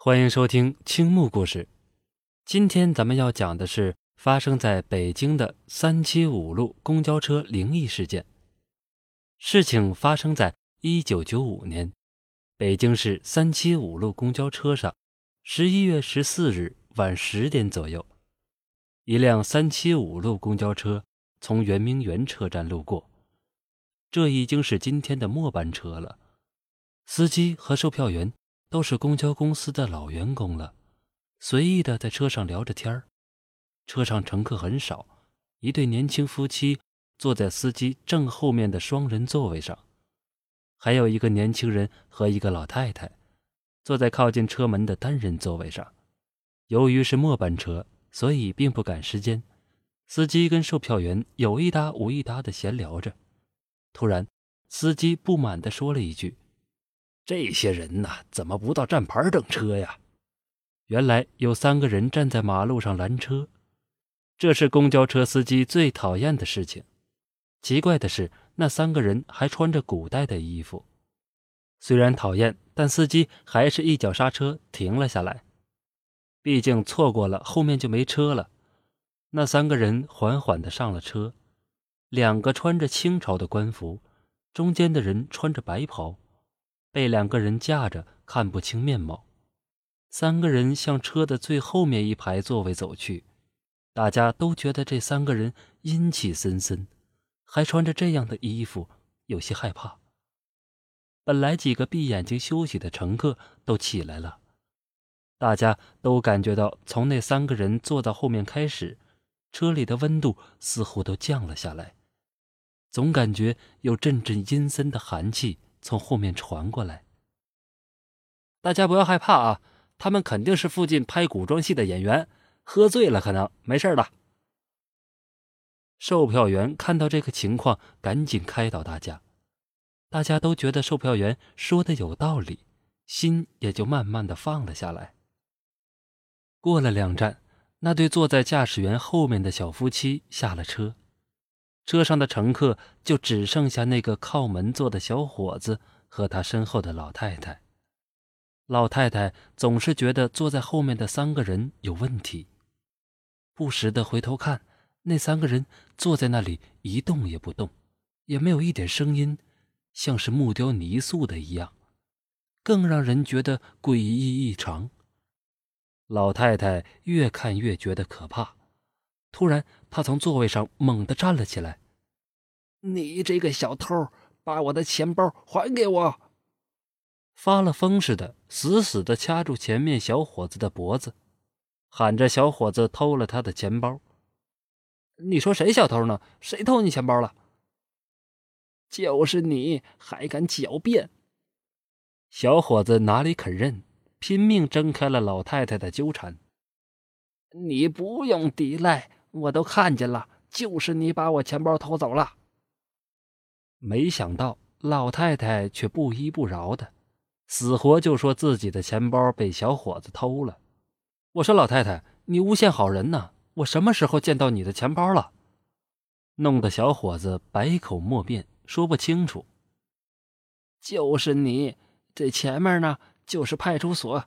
欢迎收听青木故事。今天咱们要讲的是发生在北京的三七五路公交车灵异事件。事情发生在一九九五年，北京市三七五路公交车上，十一月十四日晚十点左右，一辆三七五路公交车从圆明园车站路过。这已经是今天的末班车了，司机和售票员。都是公交公司的老员工了，随意的在车上聊着天儿。车上乘客很少，一对年轻夫妻坐在司机正后面的双人座位上，还有一个年轻人和一个老太太坐在靠近车门的单人座位上。由于是末班车，所以并不赶时间。司机跟售票员有一搭无一搭的闲聊着。突然，司机不满的说了一句。这些人呐，怎么不到站牌等车呀？原来有三个人站在马路上拦车，这是公交车司机最讨厌的事情。奇怪的是，那三个人还穿着古代的衣服。虽然讨厌，但司机还是一脚刹车停了下来。毕竟错过了，后面就没车了。那三个人缓缓地上了车，两个穿着清朝的官服，中间的人穿着白袍。被两个人架着，看不清面貌。三个人向车的最后面一排座位走去，大家都觉得这三个人阴气森森，还穿着这样的衣服，有些害怕。本来几个闭眼睛休息的乘客都起来了，大家都感觉到从那三个人坐到后面开始，车里的温度似乎都降了下来，总感觉有阵阵阴森的寒气。从后面传过来，大家不要害怕啊！他们肯定是附近拍古装戏的演员，喝醉了，可能没事的。售票员看到这个情况，赶紧开导大家，大家都觉得售票员说的有道理，心也就慢慢的放了下来。过了两站，那对坐在驾驶员后面的小夫妻下了车。车上的乘客就只剩下那个靠门坐的小伙子和他身后的老太太。老太太总是觉得坐在后面的三个人有问题，不时的回头看，那三个人坐在那里一动也不动，也没有一点声音，像是木雕泥塑的一样，更让人觉得诡异异常。老太太越看越觉得可怕。突然，他从座位上猛地站了起来。“你这个小偷，把我的钱包还给我！”发了疯似的，死死地掐住前面小伙子的脖子，喊着：“小伙子偷了他的钱包！”你说谁小偷呢？谁偷你钱包了？就是你，还敢狡辩！小伙子哪里肯认，拼命挣开了老太太的纠缠。你不用抵赖。我都看见了，就是你把我钱包偷走了。没想到老太太却不依不饶的，死活就说自己的钱包被小伙子偷了。我说老太太，你诬陷好人呢？我什么时候见到你的钱包了？弄得小伙子百口莫辩，说不清楚。就是你，这前面呢就是派出所，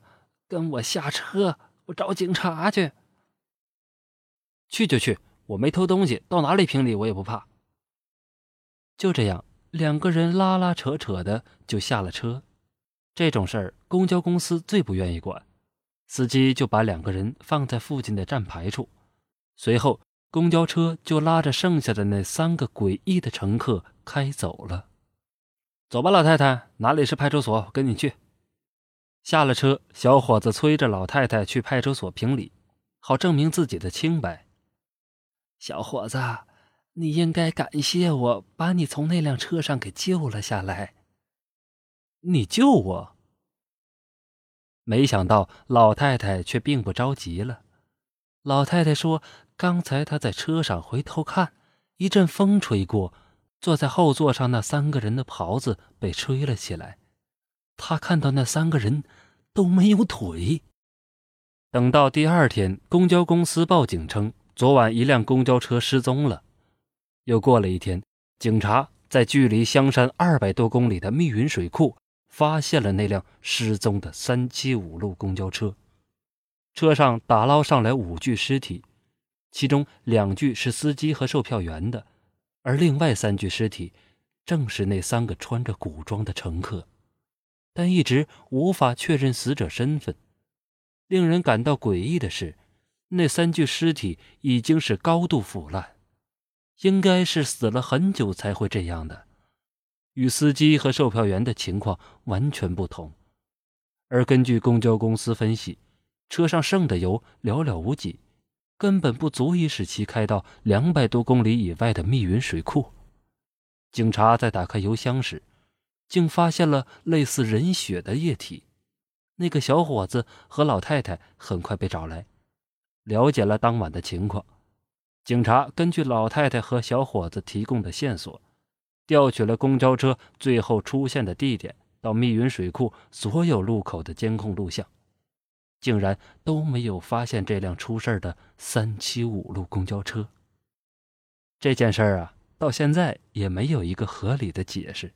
跟我下车，我找警察去。去就去，我没偷东西，到哪里评理我也不怕。就这样，两个人拉拉扯扯的就下了车。这种事儿，公交公司最不愿意管，司机就把两个人放在附近的站牌处。随后，公交车就拉着剩下的那三个诡异的乘客开走了。走吧，老太太，哪里是派出所？跟你去。下了车，小伙子催着老太太去派出所评理，好证明自己的清白。小伙子，你应该感谢我，把你从那辆车上给救了下来。你救我？没想到老太太却并不着急了。老太太说：“刚才她在车上回头看，一阵风吹过，坐在后座上那三个人的袍子被吹了起来。她看到那三个人都没有腿。等到第二天，公交公司报警称。”昨晚一辆公交车失踪了，又过了一天，警察在距离香山二百多公里的密云水库发现了那辆失踪的三七五路公交车，车上打捞上来五具尸体，其中两具是司机和售票员的，而另外三具尸体正是那三个穿着古装的乘客，但一直无法确认死者身份。令人感到诡异的是，那三具尸体已经是高度腐烂，应该是死了很久才会这样的。与司机和售票员的情况完全不同，而根据公交公司分析，车上剩的油寥寥无几，根本不足以使其开到两百多公里以外的密云水库。警察在打开油箱时，竟发现了类似人血的液体。那个小伙子和老太太很快被找来，了解了当晚的情况。警察根据老太太和小伙子提供的线索。调取了公交车最后出现的地点到密云水库所有路口的监控录像，竟然都没有发现这辆出事的三七五路公交车。这件事啊，到现在也没有一个合理的解释。